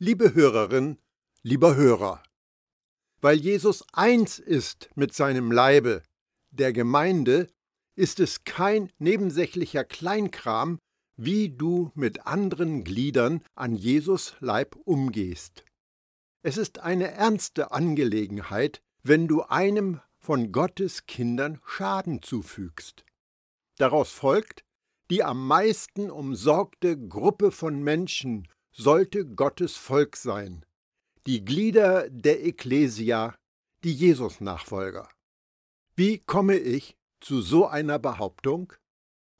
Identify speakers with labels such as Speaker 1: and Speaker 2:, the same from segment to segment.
Speaker 1: Liebe Hörerin, lieber Hörer, weil Jesus eins ist mit seinem Leibe, der Gemeinde, ist es kein nebensächlicher Kleinkram, wie du mit anderen Gliedern an Jesus Leib umgehst. Es ist eine ernste Angelegenheit, wenn du einem von Gottes Kindern Schaden zufügst. Daraus folgt, die am meisten umsorgte Gruppe von Menschen sollte Gottes Volk sein, die Glieder der Ekklesia, die Jesus-Nachfolger. Wie komme ich zu so einer Behauptung?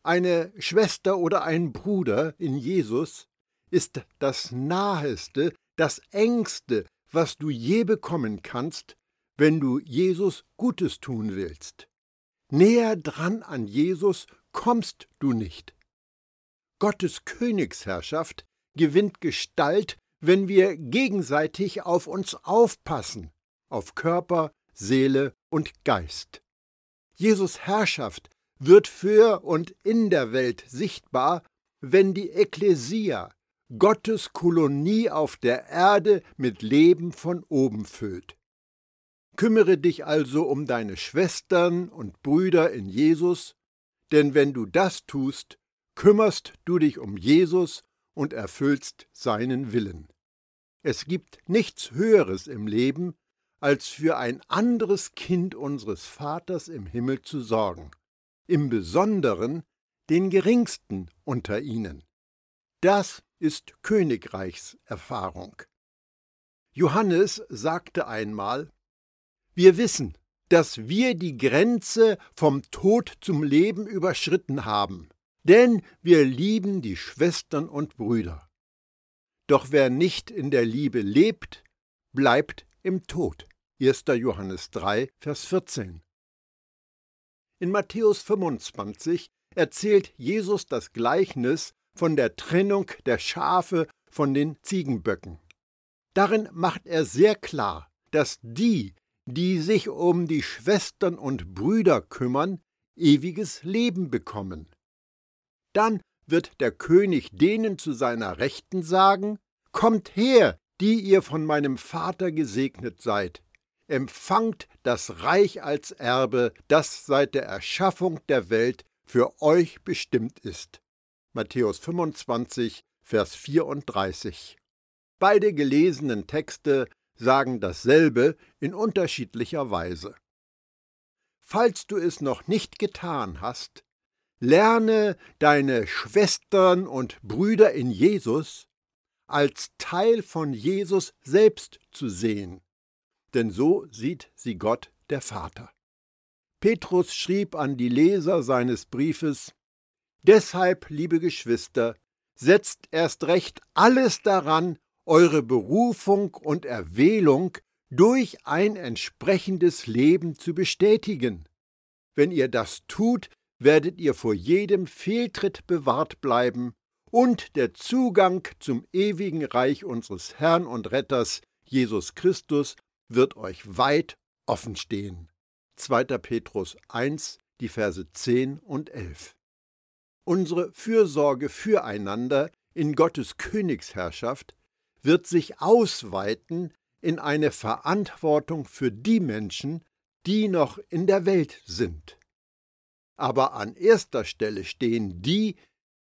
Speaker 1: Eine Schwester oder ein Bruder in Jesus ist das Naheste, das Engste, was du je bekommen kannst, wenn du Jesus Gutes tun willst. Näher dran an Jesus kommst du nicht. Gottes Königsherrschaft gewinnt Gestalt, wenn wir gegenseitig auf uns aufpassen, auf Körper, Seele und Geist. Jesus Herrschaft wird für und in der Welt sichtbar, wenn die Ekklesia, Gottes Kolonie auf der Erde, mit Leben von oben füllt. Kümmere dich also um deine Schwestern und Brüder in Jesus, denn wenn du das tust, kümmerst du dich um Jesus und erfüllst seinen Willen. Es gibt nichts Höheres im Leben, als für ein anderes Kind unseres Vaters im Himmel zu sorgen, im Besonderen den geringsten unter ihnen. Das ist Königreichserfahrung. Johannes sagte einmal, wir wissen, dass wir die Grenze vom Tod zum Leben überschritten haben denn wir lieben die Schwestern und Brüder. Doch wer nicht in der Liebe lebt, bleibt im Tod. 1. Johannes 3, Vers 14. In Matthäus 25 erzählt Jesus das Gleichnis von der Trennung der Schafe von den Ziegenböcken. Darin macht er sehr klar, dass die, die sich um die Schwestern und Brüder kümmern, ewiges Leben bekommen. Dann wird der König denen zu seiner Rechten sagen, Kommt her, die ihr von meinem Vater gesegnet seid, empfangt das Reich als Erbe, das seit der Erschaffung der Welt für euch bestimmt ist. Matthäus 25, Vers 34. Beide gelesenen Texte sagen dasselbe in unterschiedlicher Weise. Falls du es noch nicht getan hast, Lerne deine Schwestern und Brüder in Jesus als Teil von Jesus selbst zu sehen, denn so sieht sie Gott der Vater. Petrus schrieb an die Leser seines Briefes Deshalb, liebe Geschwister, setzt erst recht alles daran, eure Berufung und Erwählung durch ein entsprechendes Leben zu bestätigen. Wenn ihr das tut, werdet ihr vor jedem Fehltritt bewahrt bleiben und der Zugang zum ewigen Reich unseres Herrn und Retters Jesus Christus wird euch weit offen stehen. 2. Petrus 1, die Verse 10 und 11. Unsere Fürsorge füreinander in Gottes Königsherrschaft wird sich ausweiten in eine Verantwortung für die Menschen, die noch in der Welt sind. Aber an erster Stelle stehen die,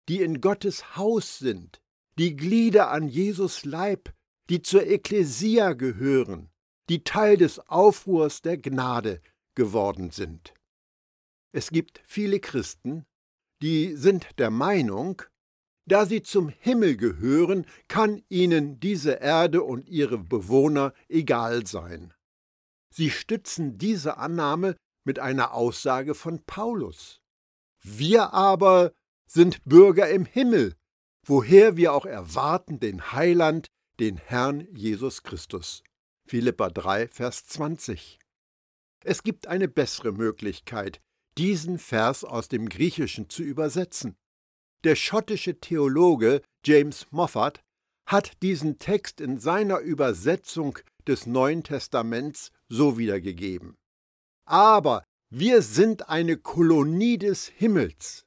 Speaker 1: die in Gottes Haus sind, die Glieder an Jesus Leib, die zur Ekklesia gehören, die Teil des Aufruhrs der Gnade geworden sind. Es gibt viele Christen, die sind der Meinung, da sie zum Himmel gehören, kann ihnen diese Erde und ihre Bewohner egal sein. Sie stützen diese Annahme mit einer Aussage von Paulus. Wir aber sind Bürger im Himmel, woher wir auch erwarten den Heiland, den Herrn Jesus Christus. Philippa 3, Vers 20. Es gibt eine bessere Möglichkeit, diesen Vers aus dem Griechischen zu übersetzen. Der schottische Theologe James Moffat hat diesen Text in seiner Übersetzung des Neuen Testaments so wiedergegeben. Aber wir sind eine Kolonie des Himmels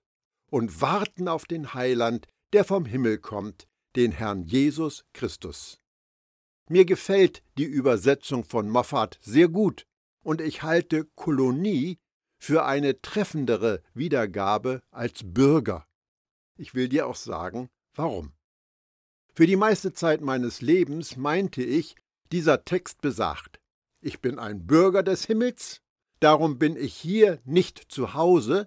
Speaker 1: und warten auf den Heiland, der vom Himmel kommt, den Herrn Jesus Christus. Mir gefällt die Übersetzung von Moffat sehr gut und ich halte Kolonie für eine treffendere Wiedergabe als Bürger. Ich will dir auch sagen, warum. Für die meiste Zeit meines Lebens meinte ich, dieser Text besagt, ich bin ein Bürger des Himmels, darum bin ich hier nicht zu Hause,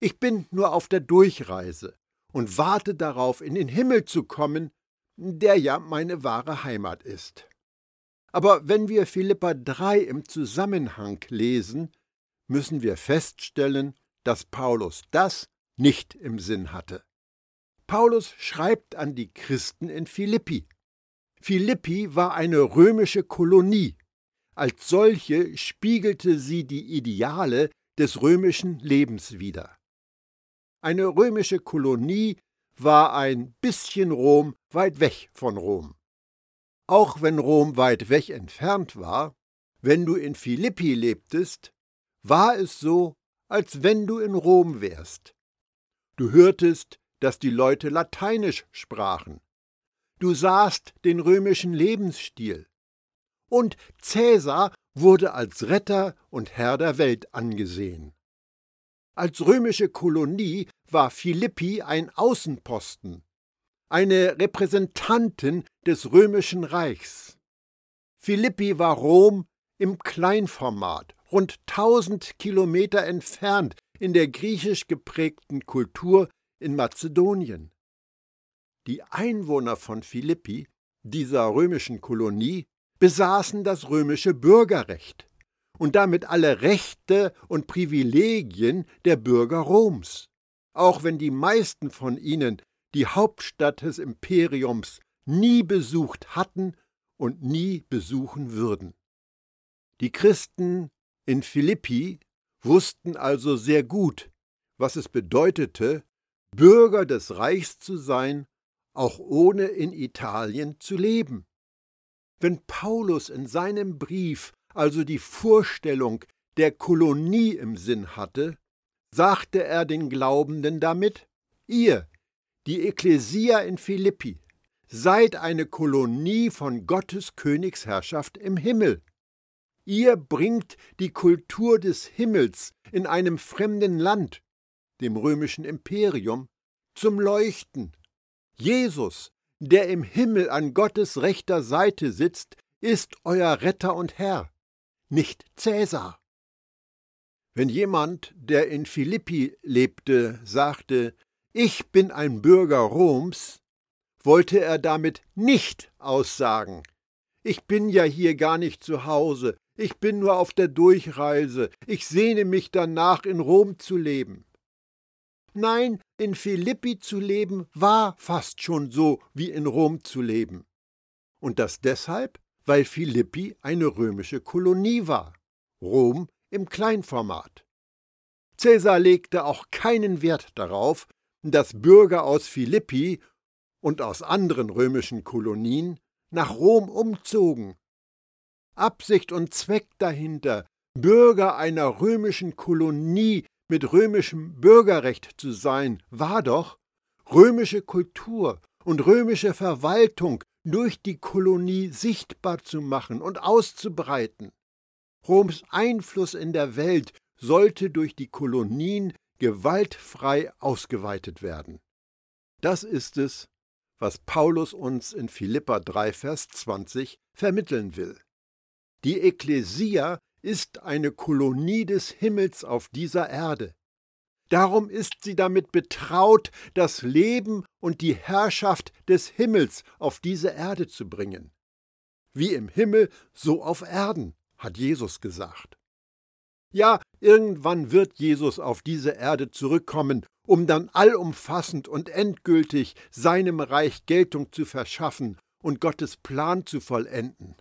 Speaker 1: ich bin nur auf der Durchreise und warte darauf, in den Himmel zu kommen, der ja meine wahre Heimat ist. Aber wenn wir Philippa 3 im Zusammenhang lesen, müssen wir feststellen, dass Paulus das nicht im Sinn hatte. Paulus schreibt an die Christen in Philippi. Philippi war eine römische Kolonie. Als solche spiegelte sie die Ideale des römischen Lebens wider. Eine römische Kolonie war ein bisschen Rom weit weg von Rom. Auch wenn Rom weit weg entfernt war, wenn du in Philippi lebtest, war es so, als wenn du in Rom wärst. Du hörtest, dass die Leute Lateinisch sprachen. Du sahst den römischen Lebensstil. Und Cäsar wurde als Retter und Herr der Welt angesehen. Als römische Kolonie war Philippi ein Außenposten, eine Repräsentantin des römischen Reichs. Philippi war Rom im Kleinformat, rund 1000 Kilometer entfernt in der griechisch geprägten Kultur in Mazedonien. Die Einwohner von Philippi, dieser römischen Kolonie, besaßen das römische Bürgerrecht und damit alle Rechte und Privilegien der Bürger Roms, auch wenn die meisten von ihnen die Hauptstadt des Imperiums nie besucht hatten und nie besuchen würden. Die Christen in Philippi wussten also sehr gut, was es bedeutete, Bürger des Reichs zu sein, auch ohne in Italien zu leben. Wenn Paulus in seinem Brief also die Vorstellung der Kolonie im Sinn hatte, sagte er den Glaubenden damit, ihr, die Ekklesia in Philippi, seid eine Kolonie von Gottes Königsherrschaft im Himmel. Ihr bringt die Kultur des Himmels in einem fremden Land, dem römischen Imperium, zum Leuchten. Jesus, der im Himmel an Gottes rechter Seite sitzt, ist euer Retter und Herr nicht Cäsar. Wenn jemand, der in Philippi lebte, sagte, ich bin ein Bürger Roms, wollte er damit nicht aussagen, ich bin ja hier gar nicht zu Hause, ich bin nur auf der Durchreise, ich sehne mich danach, in Rom zu leben. Nein, in Philippi zu leben war fast schon so wie in Rom zu leben. Und das deshalb, weil Philippi eine römische Kolonie war, Rom im Kleinformat. Caesar legte auch keinen Wert darauf, dass Bürger aus Philippi und aus anderen römischen Kolonien nach Rom umzogen. Absicht und Zweck dahinter, Bürger einer römischen Kolonie mit römischem Bürgerrecht zu sein, war doch, römische Kultur und römische Verwaltung durch die Kolonie sichtbar zu machen und auszubreiten. Roms Einfluss in der Welt sollte durch die Kolonien gewaltfrei ausgeweitet werden. Das ist es, was Paulus uns in Philippa 3, Vers 20 vermitteln will. Die Ekklesia ist eine Kolonie des Himmels auf dieser Erde. Darum ist sie damit betraut, das Leben und die Herrschaft des Himmels auf diese Erde zu bringen. Wie im Himmel, so auf Erden, hat Jesus gesagt. Ja, irgendwann wird Jesus auf diese Erde zurückkommen, um dann allumfassend und endgültig seinem Reich Geltung zu verschaffen und Gottes Plan zu vollenden.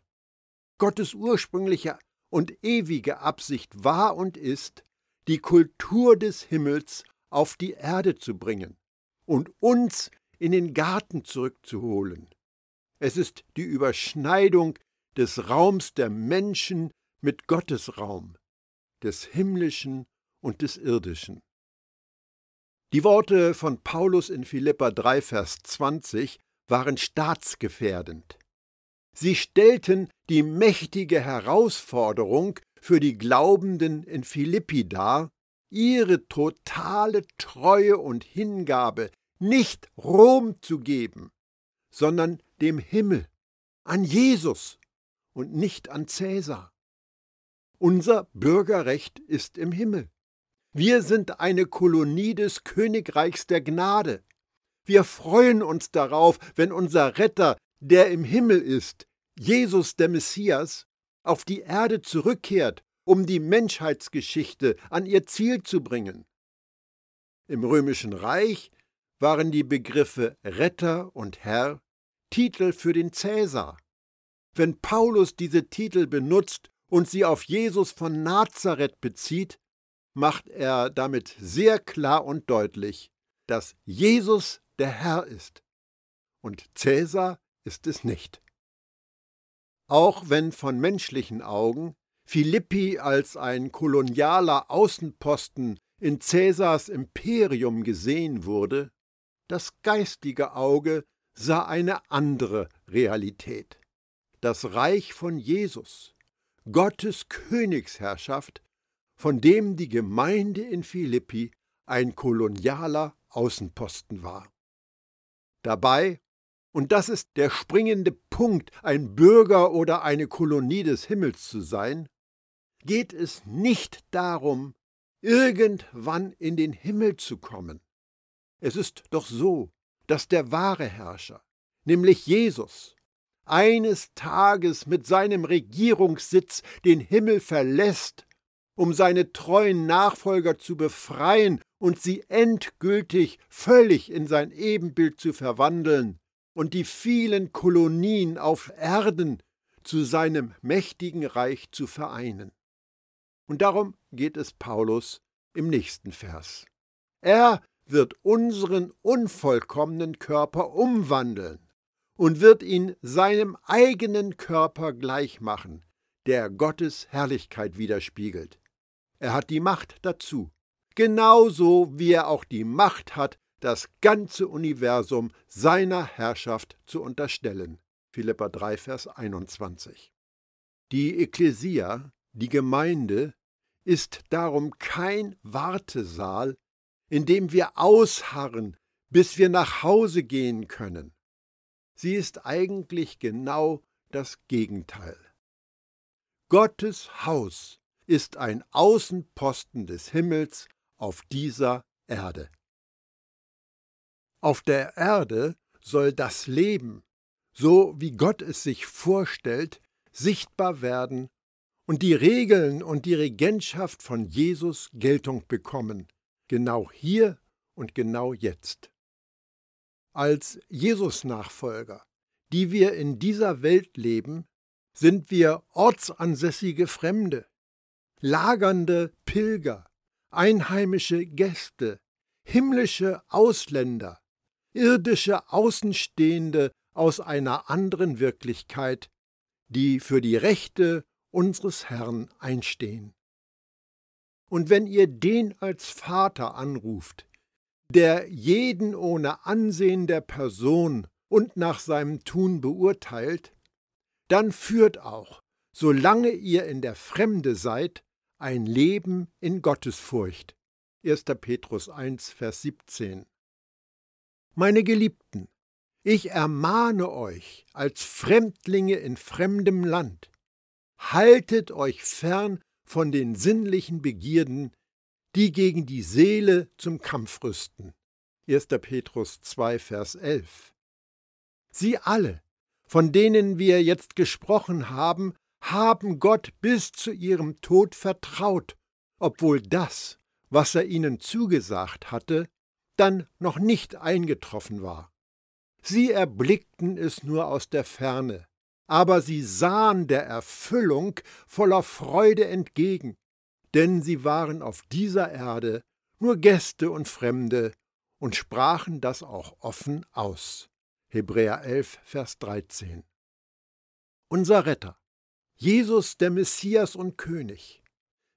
Speaker 1: Gottes ursprüngliche und ewige Absicht war und ist, die Kultur des Himmels auf die Erde zu bringen und uns in den Garten zurückzuholen. Es ist die Überschneidung des Raums der Menschen mit Gottes Raum, des himmlischen und des irdischen. Die Worte von Paulus in Philippa 3, Vers 20 waren staatsgefährdend. Sie stellten die mächtige Herausforderung für die Glaubenden in Philippi dar, ihre totale Treue und Hingabe nicht Rom zu geben, sondern dem Himmel, an Jesus und nicht an Cäsar. Unser Bürgerrecht ist im Himmel. Wir sind eine Kolonie des Königreichs der Gnade. Wir freuen uns darauf, wenn unser Retter, der im Himmel ist, Jesus der Messias, auf die Erde zurückkehrt, um die Menschheitsgeschichte an ihr Ziel zu bringen. Im römischen Reich waren die Begriffe Retter und Herr Titel für den Cäsar. Wenn Paulus diese Titel benutzt und sie auf Jesus von Nazareth bezieht, macht er damit sehr klar und deutlich, dass Jesus der Herr ist und Cäsar ist es nicht. Auch wenn von menschlichen Augen Philippi als ein kolonialer Außenposten in Cäsars Imperium gesehen wurde, das geistige Auge sah eine andere Realität. Das Reich von Jesus, Gottes Königsherrschaft, von dem die Gemeinde in Philippi ein kolonialer Außenposten war. Dabei, und das ist der springende Punkt, ein Bürger oder eine Kolonie des Himmels zu sein, geht es nicht darum, irgendwann in den Himmel zu kommen. Es ist doch so, dass der wahre Herrscher, nämlich Jesus, eines Tages mit seinem Regierungssitz den Himmel verlässt, um seine treuen Nachfolger zu befreien und sie endgültig völlig in sein Ebenbild zu verwandeln und die vielen Kolonien auf Erden zu seinem mächtigen Reich zu vereinen. Und darum geht es Paulus im nächsten Vers. Er wird unseren unvollkommenen Körper umwandeln und wird ihn seinem eigenen Körper gleichmachen, der Gottes Herrlichkeit widerspiegelt. Er hat die Macht dazu, genauso wie er auch die Macht hat, das ganze Universum seiner Herrschaft zu unterstellen. Philippa 3, Vers 21. Die Ekklesia, die Gemeinde, ist darum kein Wartesaal, in dem wir ausharren, bis wir nach Hause gehen können. Sie ist eigentlich genau das Gegenteil. Gottes Haus ist ein Außenposten des Himmels auf dieser Erde. Auf der Erde soll das Leben, so wie Gott es sich vorstellt, sichtbar werden und die Regeln und die Regentschaft von Jesus Geltung bekommen, genau hier und genau jetzt. Als Jesus-Nachfolger, die wir in dieser Welt leben, sind wir ortsansässige Fremde, lagernde Pilger, einheimische Gäste, himmlische Ausländer, irdische Außenstehende aus einer anderen Wirklichkeit, die für die Rechte unseres Herrn einstehen. Und wenn ihr den als Vater anruft, der jeden ohne Ansehen der Person und nach seinem Tun beurteilt, dann führt auch, solange ihr in der Fremde seid, ein Leben in Gottesfurcht. 1. Petrus 1, Vers 17. Meine Geliebten, ich ermahne euch als Fremdlinge in fremdem Land, haltet euch fern von den sinnlichen Begierden, die gegen die Seele zum Kampf rüsten. 1. Petrus 2, Vers 11. Sie alle, von denen wir jetzt gesprochen haben, haben Gott bis zu ihrem Tod vertraut, obwohl das, was er ihnen zugesagt hatte, dann noch nicht eingetroffen war. Sie erblickten es nur aus der Ferne, aber sie sahen der Erfüllung voller Freude entgegen, denn sie waren auf dieser Erde nur Gäste und Fremde und sprachen das auch offen aus. Hebräer 11, Vers 13. Unser Retter, Jesus der Messias und König,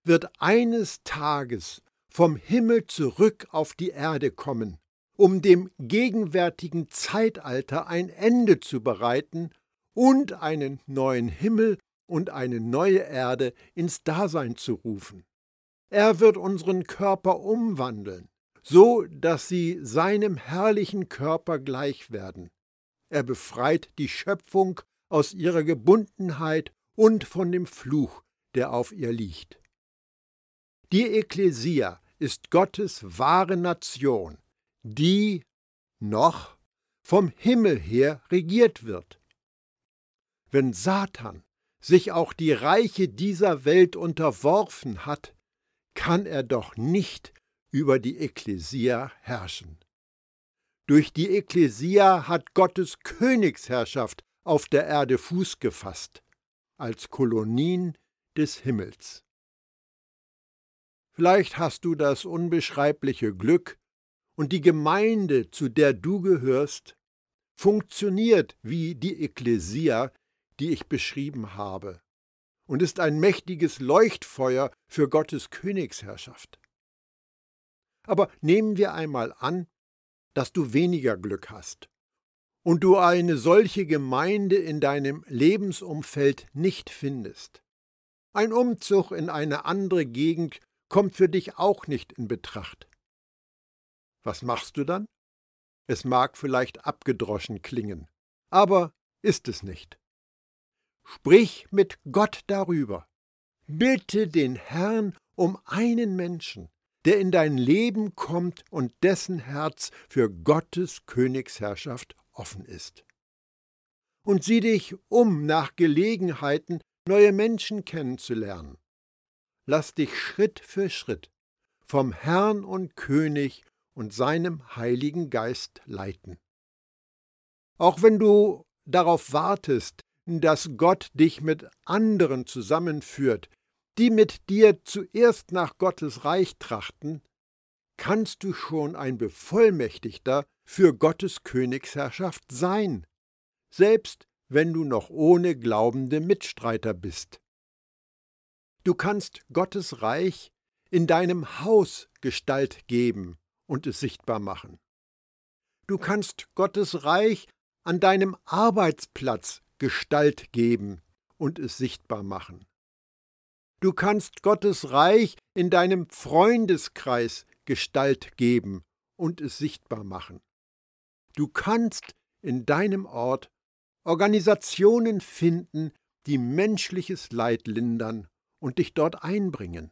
Speaker 1: wird eines Tages vom Himmel zurück auf die Erde kommen, um dem gegenwärtigen Zeitalter ein Ende zu bereiten und einen neuen Himmel und eine neue Erde ins Dasein zu rufen. Er wird unseren Körper umwandeln, so dass sie seinem herrlichen Körper gleich werden. Er befreit die Schöpfung aus ihrer Gebundenheit und von dem Fluch, der auf ihr liegt. Die Ekklesia ist Gottes wahre Nation, die noch vom Himmel her regiert wird. Wenn Satan sich auch die Reiche dieser Welt unterworfen hat, kann er doch nicht über die Ekklesia herrschen. Durch die Ekklesia hat Gottes Königsherrschaft auf der Erde Fuß gefasst, als Kolonien des Himmels. Vielleicht hast du das unbeschreibliche Glück, und die Gemeinde, zu der du gehörst, funktioniert wie die Ekklesia, die ich beschrieben habe, und ist ein mächtiges Leuchtfeuer für Gottes Königsherrschaft. Aber nehmen wir einmal an, dass du weniger Glück hast und du eine solche Gemeinde in deinem Lebensumfeld nicht findest. Ein Umzug in eine andere Gegend kommt für dich auch nicht in Betracht. Was machst du dann? Es mag vielleicht abgedroschen klingen, aber ist es nicht. Sprich mit Gott darüber. Bitte den Herrn um einen Menschen, der in dein Leben kommt und dessen Herz für Gottes Königsherrschaft offen ist. Und sieh dich um nach Gelegenheiten, neue Menschen kennenzulernen. Lass dich Schritt für Schritt vom Herrn und König und seinem Heiligen Geist leiten. Auch wenn du darauf wartest, dass Gott dich mit anderen zusammenführt, die mit dir zuerst nach Gottes Reich trachten, kannst du schon ein Bevollmächtigter für Gottes Königsherrschaft sein, selbst wenn du noch ohne glaubende Mitstreiter bist. Du kannst Gottes Reich in deinem Haus Gestalt geben und es sichtbar machen. Du kannst Gottes Reich an deinem Arbeitsplatz Gestalt geben und es sichtbar machen. Du kannst Gottes Reich in deinem Freundeskreis Gestalt geben und es sichtbar machen. Du kannst in deinem Ort Organisationen finden, die menschliches Leid lindern und dich dort einbringen.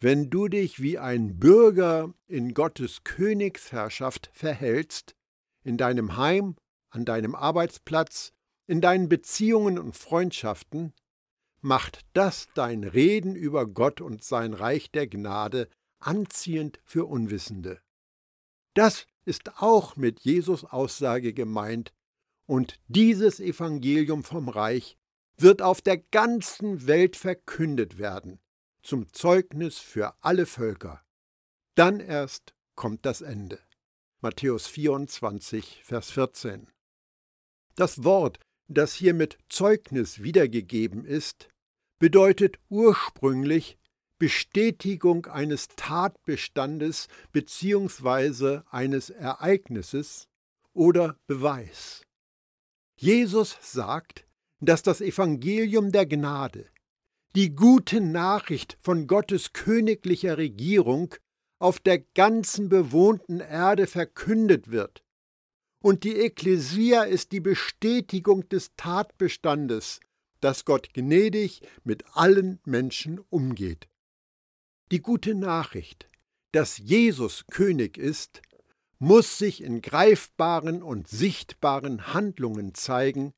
Speaker 1: Wenn du dich wie ein Bürger in Gottes Königsherrschaft verhältst, in deinem Heim, an deinem Arbeitsplatz, in deinen Beziehungen und Freundschaften, macht das dein Reden über Gott und sein Reich der Gnade anziehend für Unwissende. Das ist auch mit Jesus Aussage gemeint, und dieses Evangelium vom Reich wird auf der ganzen Welt verkündet werden, zum Zeugnis für alle Völker. Dann erst kommt das Ende. Matthäus 24, Vers 14. Das Wort, das hier mit Zeugnis wiedergegeben ist, bedeutet ursprünglich Bestätigung eines Tatbestandes bzw. eines Ereignisses oder Beweis. Jesus sagt, dass das Evangelium der Gnade, die gute Nachricht von Gottes königlicher Regierung auf der ganzen bewohnten Erde verkündet wird. Und die Ekklesia ist die Bestätigung des Tatbestandes, dass Gott gnädig mit allen Menschen umgeht. Die gute Nachricht, dass Jesus König ist, muss sich in greifbaren und sichtbaren Handlungen zeigen,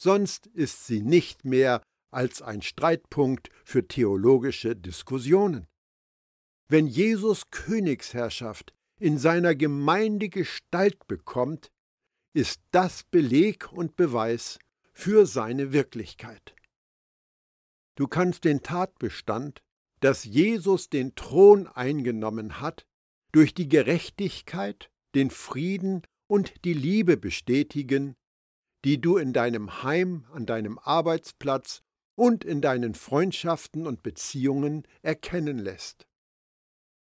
Speaker 1: sonst ist sie nicht mehr als ein Streitpunkt für theologische Diskussionen. Wenn Jesus Königsherrschaft in seiner Gemeinde Gestalt bekommt, ist das Beleg und Beweis für seine Wirklichkeit. Du kannst den Tatbestand, dass Jesus den Thron eingenommen hat, durch die Gerechtigkeit, den Frieden und die Liebe bestätigen, die du in deinem Heim, an deinem Arbeitsplatz und in deinen Freundschaften und Beziehungen erkennen lässt.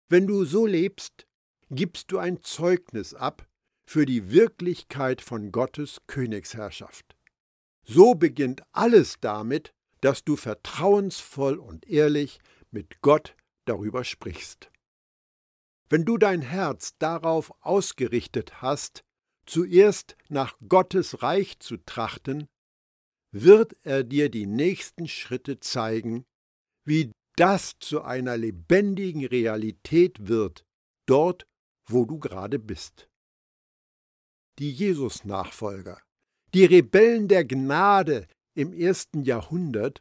Speaker 1: Wenn du so lebst, gibst du ein Zeugnis ab für die Wirklichkeit von Gottes Königsherrschaft. So beginnt alles damit, dass du vertrauensvoll und ehrlich mit Gott darüber sprichst. Wenn du dein Herz darauf ausgerichtet hast, zuerst nach Gottes Reich zu trachten, wird er dir die nächsten Schritte zeigen, wie das zu einer lebendigen Realität wird, dort, wo du gerade bist. Die Jesus-Nachfolger, die Rebellen der Gnade im ersten Jahrhundert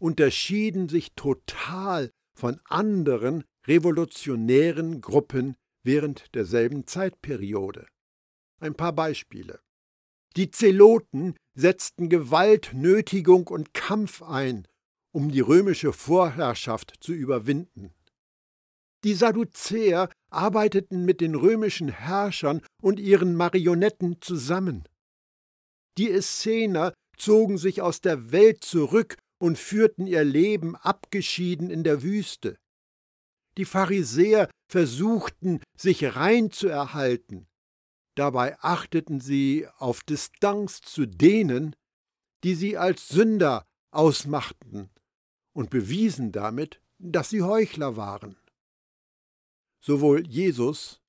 Speaker 1: unterschieden sich total von anderen revolutionären Gruppen während derselben Zeitperiode. Ein paar Beispiele. Die Zeloten setzten Gewalt, Nötigung und Kampf ein, um die römische Vorherrschaft zu überwinden. Die Sadduzäer arbeiteten mit den römischen Herrschern und ihren Marionetten zusammen. Die Essener zogen sich aus der Welt zurück und führten ihr Leben abgeschieden in der Wüste. Die Pharisäer versuchten, sich rein zu erhalten. Dabei achteten sie auf Distanz zu denen, die sie als Sünder ausmachten und bewiesen damit, dass sie Heuchler waren. Sowohl Jesus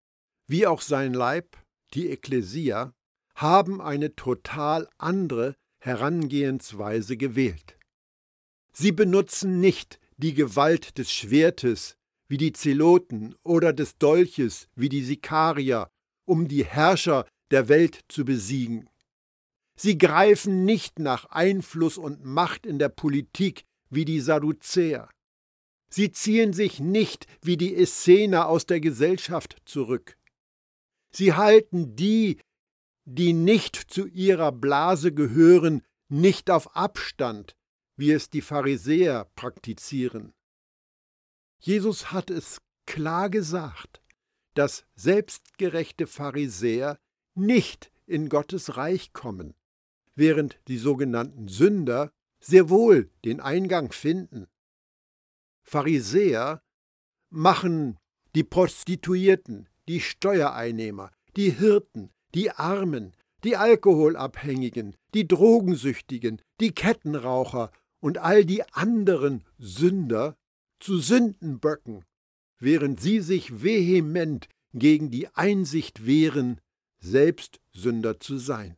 Speaker 1: wie auch sein Leib, die Ekklesia, haben eine total andere Herangehensweise gewählt. Sie benutzen nicht die Gewalt des Schwertes wie die Zeloten oder des Dolches wie die Sikarier, um die Herrscher der Welt zu besiegen. Sie greifen nicht nach Einfluss und Macht in der Politik wie die Sadduzäer. Sie ziehen sich nicht wie die Essener aus der Gesellschaft zurück. Sie halten die, die nicht zu ihrer Blase gehören, nicht auf Abstand, wie es die Pharisäer praktizieren. Jesus hat es klar gesagt, dass selbstgerechte Pharisäer nicht in Gottes Reich kommen, während die sogenannten Sünder sehr wohl den Eingang finden. Pharisäer machen die Prostituierten, die Steuereinnehmer, die Hirten, die Armen, die Alkoholabhängigen, die Drogensüchtigen, die Kettenraucher und all die anderen Sünder zu Sündenböcken, während sie sich vehement gegen die Einsicht wehren, selbst Sünder zu sein.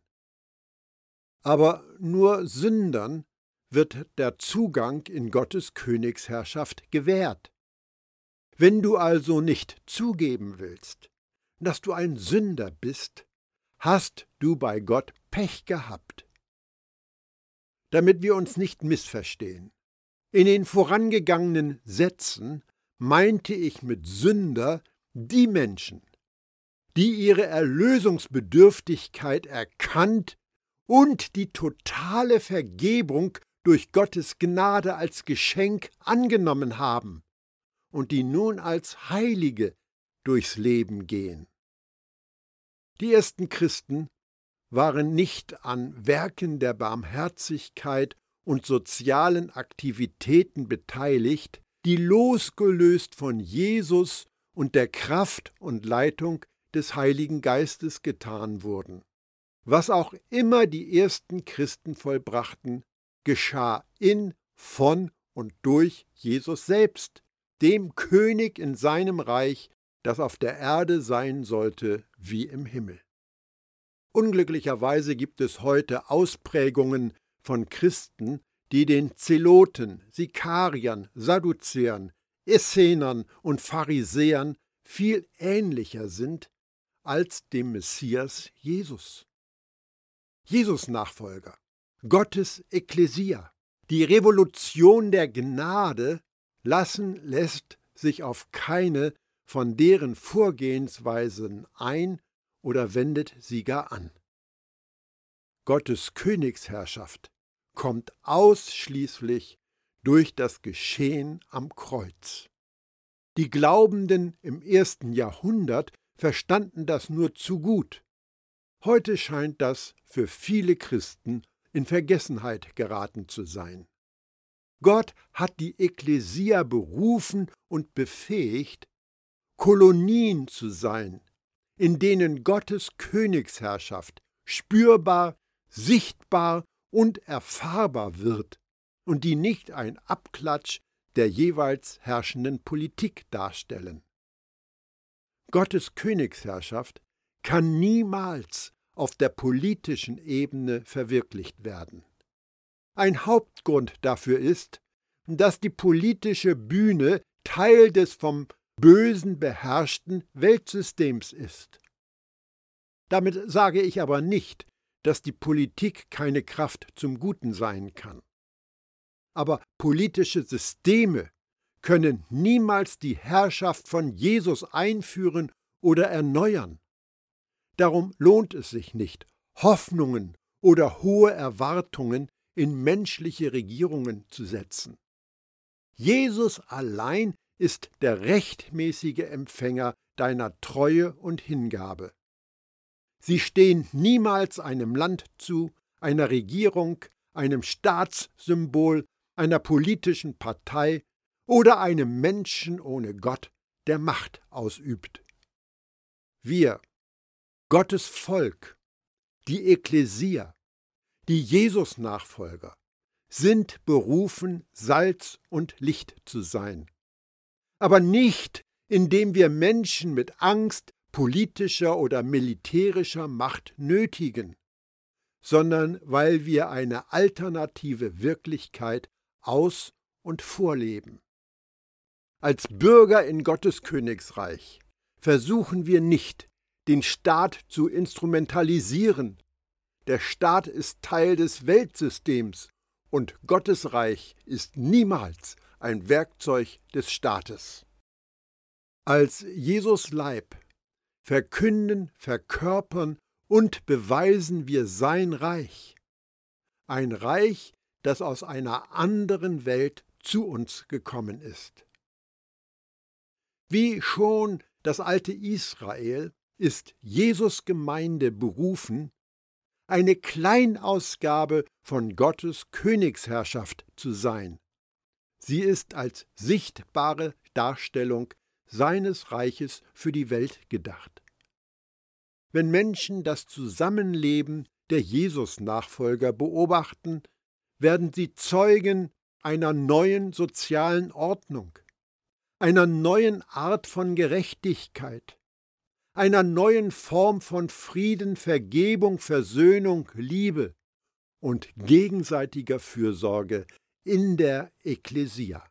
Speaker 1: Aber nur Sündern wird der Zugang in Gottes Königsherrschaft gewährt. Wenn du also nicht zugeben willst, dass du ein Sünder bist, hast du bei Gott Pech gehabt. Damit wir uns nicht missverstehen. In den vorangegangenen Sätzen meinte ich mit Sünder die Menschen, die ihre Erlösungsbedürftigkeit erkannt und die totale Vergebung durch Gottes Gnade als Geschenk angenommen haben und die nun als Heilige durchs Leben gehen. Die ersten Christen waren nicht an Werken der Barmherzigkeit und sozialen Aktivitäten beteiligt, die losgelöst von Jesus und der Kraft und Leitung des Heiligen Geistes getan wurden. Was auch immer die ersten Christen vollbrachten, geschah in, von und durch Jesus selbst, dem König in seinem Reich, das auf der Erde sein sollte wie im Himmel. Unglücklicherweise gibt es heute Ausprägungen von Christen, die den Zeloten, Sikariern, Sadduzäern, Essenern und Pharisäern viel ähnlicher sind als dem Messias Jesus. Jesus Nachfolger Gottes Ekklesia, die Revolution der Gnade, lassen lässt sich auf keine von deren Vorgehensweisen ein oder wendet sie gar an. Gottes Königsherrschaft kommt ausschließlich durch das Geschehen am Kreuz. Die Glaubenden im ersten Jahrhundert verstanden das nur zu gut. Heute scheint das für viele Christen in Vergessenheit geraten zu sein. Gott hat die Ekklesia berufen und befähigt, Kolonien zu sein, in denen Gottes Königsherrschaft spürbar, sichtbar und erfahrbar wird und die nicht ein Abklatsch der jeweils herrschenden Politik darstellen. Gottes Königsherrschaft kann niemals auf der politischen Ebene verwirklicht werden. Ein Hauptgrund dafür ist, dass die politische Bühne Teil des vom Bösen beherrschten Weltsystems ist. Damit sage ich aber nicht, dass die Politik keine Kraft zum Guten sein kann. Aber politische Systeme können niemals die Herrschaft von Jesus einführen oder erneuern. Darum lohnt es sich nicht, Hoffnungen oder hohe Erwartungen in menschliche Regierungen zu setzen. Jesus allein ist der rechtmäßige Empfänger deiner Treue und Hingabe. Sie stehen niemals einem Land zu, einer Regierung, einem Staatssymbol, einer politischen Partei oder einem Menschen ohne Gott, der Macht ausübt. Wir, Gottes Volk, die Ekklesia, die Jesus-Nachfolger, sind berufen, Salz und Licht zu sein. Aber nicht, indem wir Menschen mit Angst, politischer oder militärischer Macht nötigen, sondern weil wir eine alternative Wirklichkeit aus und vorleben. Als Bürger in Gottes Königsreich versuchen wir nicht, den Staat zu instrumentalisieren. Der Staat ist Teil des Weltsystems und Gottes Reich ist niemals ein Werkzeug des Staates. Als Jesus Leib verkünden, verkörpern und beweisen wir sein Reich. Ein Reich, das aus einer anderen Welt zu uns gekommen ist. Wie schon das alte Israel ist Jesus Gemeinde berufen, eine Kleinausgabe von Gottes Königsherrschaft zu sein. Sie ist als sichtbare Darstellung seines Reiches für die Welt gedacht. Wenn Menschen das Zusammenleben der Jesus-Nachfolger beobachten, werden sie Zeugen einer neuen sozialen Ordnung, einer neuen Art von Gerechtigkeit, einer neuen Form von Frieden, Vergebung, Versöhnung, Liebe und gegenseitiger Fürsorge in der Ekklesia.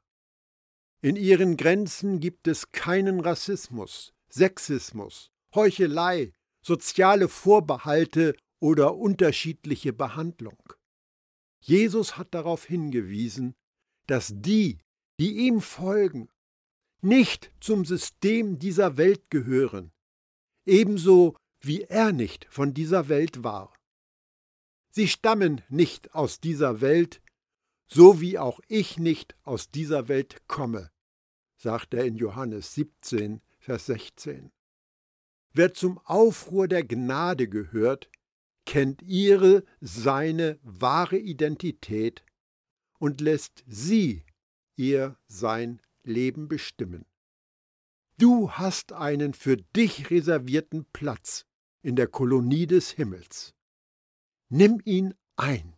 Speaker 1: In ihren Grenzen gibt es keinen Rassismus, Sexismus, Heuchelei, soziale Vorbehalte oder unterschiedliche Behandlung. Jesus hat darauf hingewiesen, dass die, die ihm folgen, nicht zum System dieser Welt gehören, ebenso wie er nicht von dieser Welt war. Sie stammen nicht aus dieser Welt, so wie auch ich nicht aus dieser Welt komme, sagt er in Johannes 17, Vers 16. Wer zum Aufruhr der Gnade gehört, kennt ihre, seine wahre Identität und lässt sie ihr sein Leben bestimmen. Du hast einen für dich reservierten Platz in der Kolonie des Himmels. Nimm ihn ein.